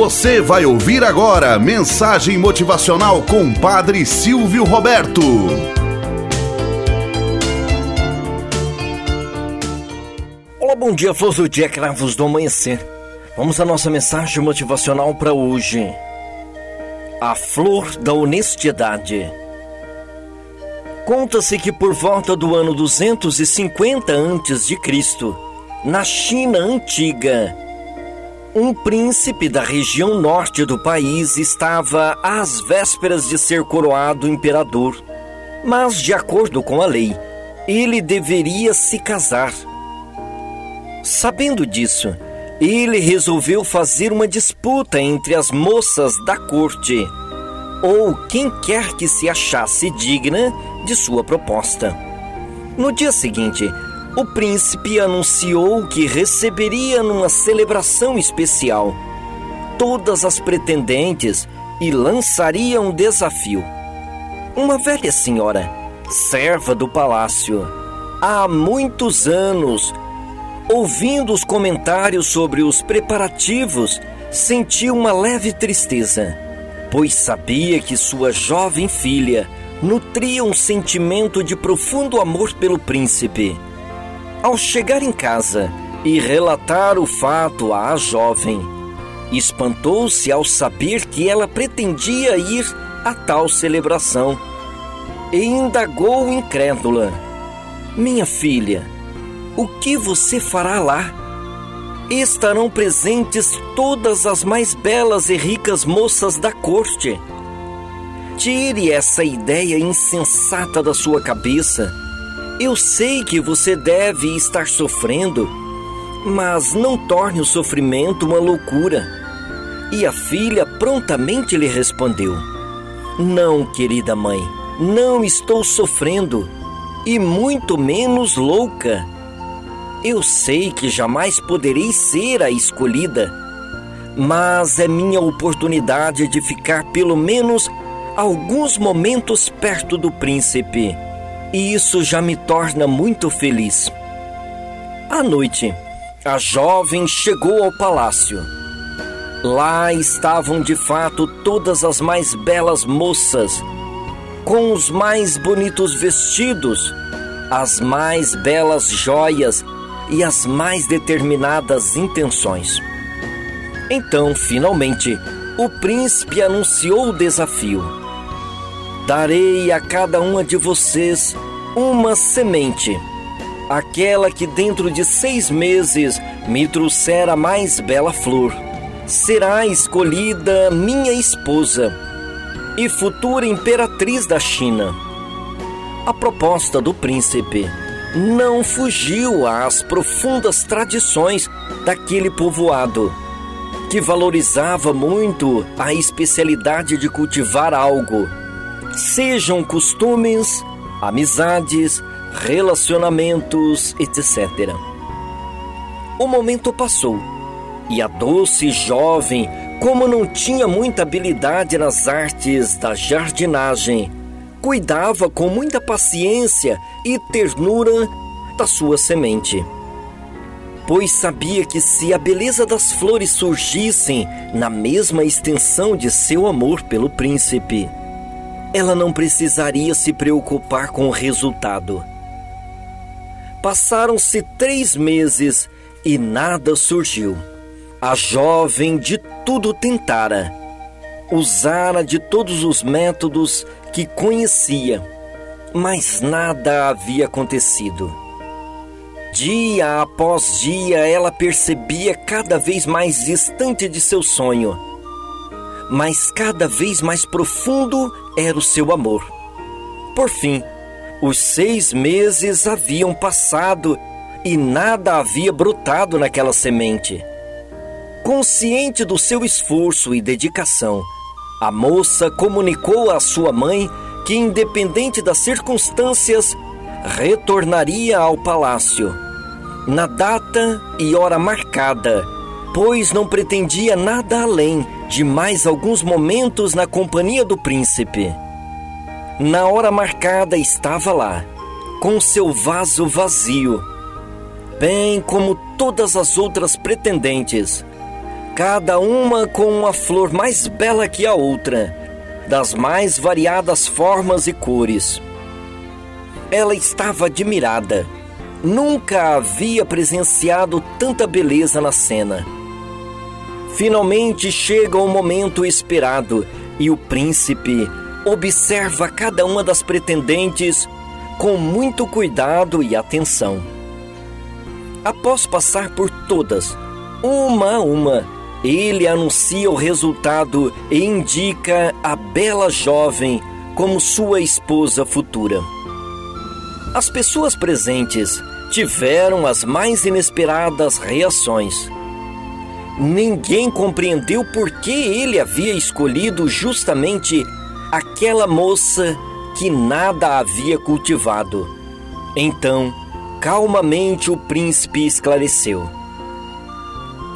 Você vai ouvir agora mensagem motivacional com Padre Silvio Roberto. Olá, bom dia, flores do dia, cravos do amanhecer. Vamos à nossa mensagem motivacional para hoje. A flor da honestidade. Conta-se que por volta do ano 250 a.C., na China antiga, um príncipe da região norte do país estava às vésperas de ser coroado imperador. Mas, de acordo com a lei, ele deveria se casar. Sabendo disso, ele resolveu fazer uma disputa entre as moças da corte, ou quem quer que se achasse digna de sua proposta. No dia seguinte, o príncipe anunciou que receberia numa celebração especial todas as pretendentes e lançaria um desafio. Uma velha senhora, serva do palácio, há muitos anos, ouvindo os comentários sobre os preparativos, sentiu uma leve tristeza, pois sabia que sua jovem filha nutria um sentimento de profundo amor pelo príncipe ao chegar em casa e relatar o fato à jovem, espantou-se ao saber que ela pretendia ir a tal celebração e indagou incrédula: Minha filha, o que você fará lá? Estarão presentes todas as mais belas e ricas moças da corte. Tire essa ideia insensata da sua cabeça eu sei que você deve estar sofrendo, mas não torne o sofrimento uma loucura. E a filha prontamente lhe respondeu: Não, querida mãe, não estou sofrendo, e muito menos louca. Eu sei que jamais poderei ser a escolhida, mas é minha oportunidade de ficar pelo menos alguns momentos perto do príncipe e isso já me torna muito feliz. À noite, a jovem chegou ao palácio. Lá estavam de fato todas as mais belas moças, com os mais bonitos vestidos, as mais belas joias e as mais determinadas intenções. Então, finalmente, o príncipe anunciou o desafio. Darei a cada uma de vocês uma semente, aquela que dentro de seis meses me trouxer a mais bela flor. Será escolhida minha esposa e futura imperatriz da China. A proposta do príncipe não fugiu às profundas tradições daquele povoado, que valorizava muito a especialidade de cultivar algo sejam costumes, amizades, relacionamentos, etc. O momento passou e a doce jovem, como não tinha muita habilidade nas artes da jardinagem, cuidava com muita paciência e ternura da sua semente. Pois sabia que se a beleza das flores surgissem na mesma extensão de seu amor pelo príncipe, ela não precisaria se preocupar com o resultado. Passaram-se três meses e nada surgiu. A jovem de tudo tentara, usara de todos os métodos que conhecia, mas nada havia acontecido. Dia após dia ela percebia cada vez mais distante de seu sonho mas cada vez mais profundo era o seu amor. Por fim, os seis meses haviam passado e nada havia brotado naquela semente. Consciente do seu esforço e dedicação, a moça comunicou à sua mãe que, independente das circunstâncias, retornaria ao palácio, na data e hora marcada, pois não pretendia nada além de mais alguns momentos na companhia do príncipe. Na hora marcada estava lá, com seu vaso vazio, bem como todas as outras pretendentes, cada uma com uma flor mais bela que a outra, das mais variadas formas e cores. Ela estava admirada. Nunca havia presenciado tanta beleza na cena. Finalmente chega o momento esperado e o príncipe observa cada uma das pretendentes com muito cuidado e atenção. Após passar por todas, uma a uma, ele anuncia o resultado e indica a bela jovem como sua esposa futura. As pessoas presentes tiveram as mais inesperadas reações. Ninguém compreendeu por que ele havia escolhido justamente aquela moça que nada havia cultivado. Então, calmamente o príncipe esclareceu.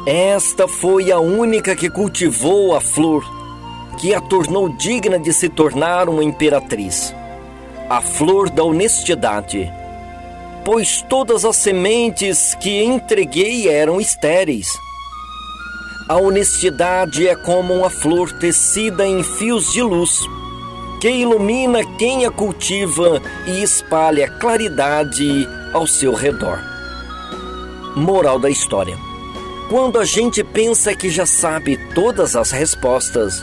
Esta foi a única que cultivou a flor que a tornou digna de se tornar uma imperatriz. A flor da honestidade. Pois todas as sementes que entreguei eram estéreis. A honestidade é como uma flor tecida em fios de luz, que ilumina quem a cultiva e espalha claridade ao seu redor. Moral da história quando a gente pensa que já sabe todas as respostas,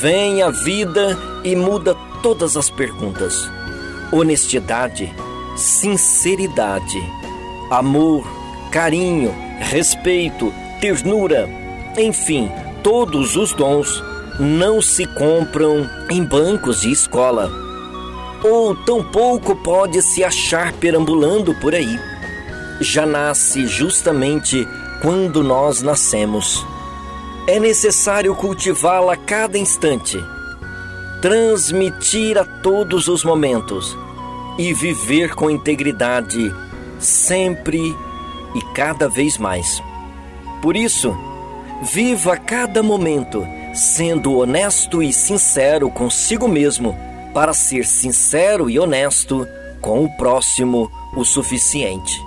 vem a vida e muda todas as perguntas. Honestidade, sinceridade, amor, carinho, respeito, ternura, enfim, todos os dons não se compram em bancos de escola. Ou tampouco pode se achar perambulando por aí. Já nasce justamente quando nós nascemos. É necessário cultivá-la a cada instante, transmitir a todos os momentos e viver com integridade sempre e cada vez mais. Por isso, viva cada momento sendo honesto e sincero consigo mesmo, para ser sincero e honesto com o próximo o suficiente.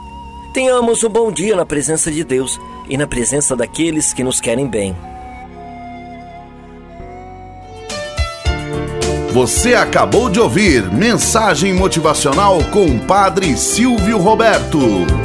Tenhamos um bom dia na presença de Deus e na presença daqueles que nos querem bem. Você acabou de ouvir Mensagem Motivacional com o Padre Silvio Roberto.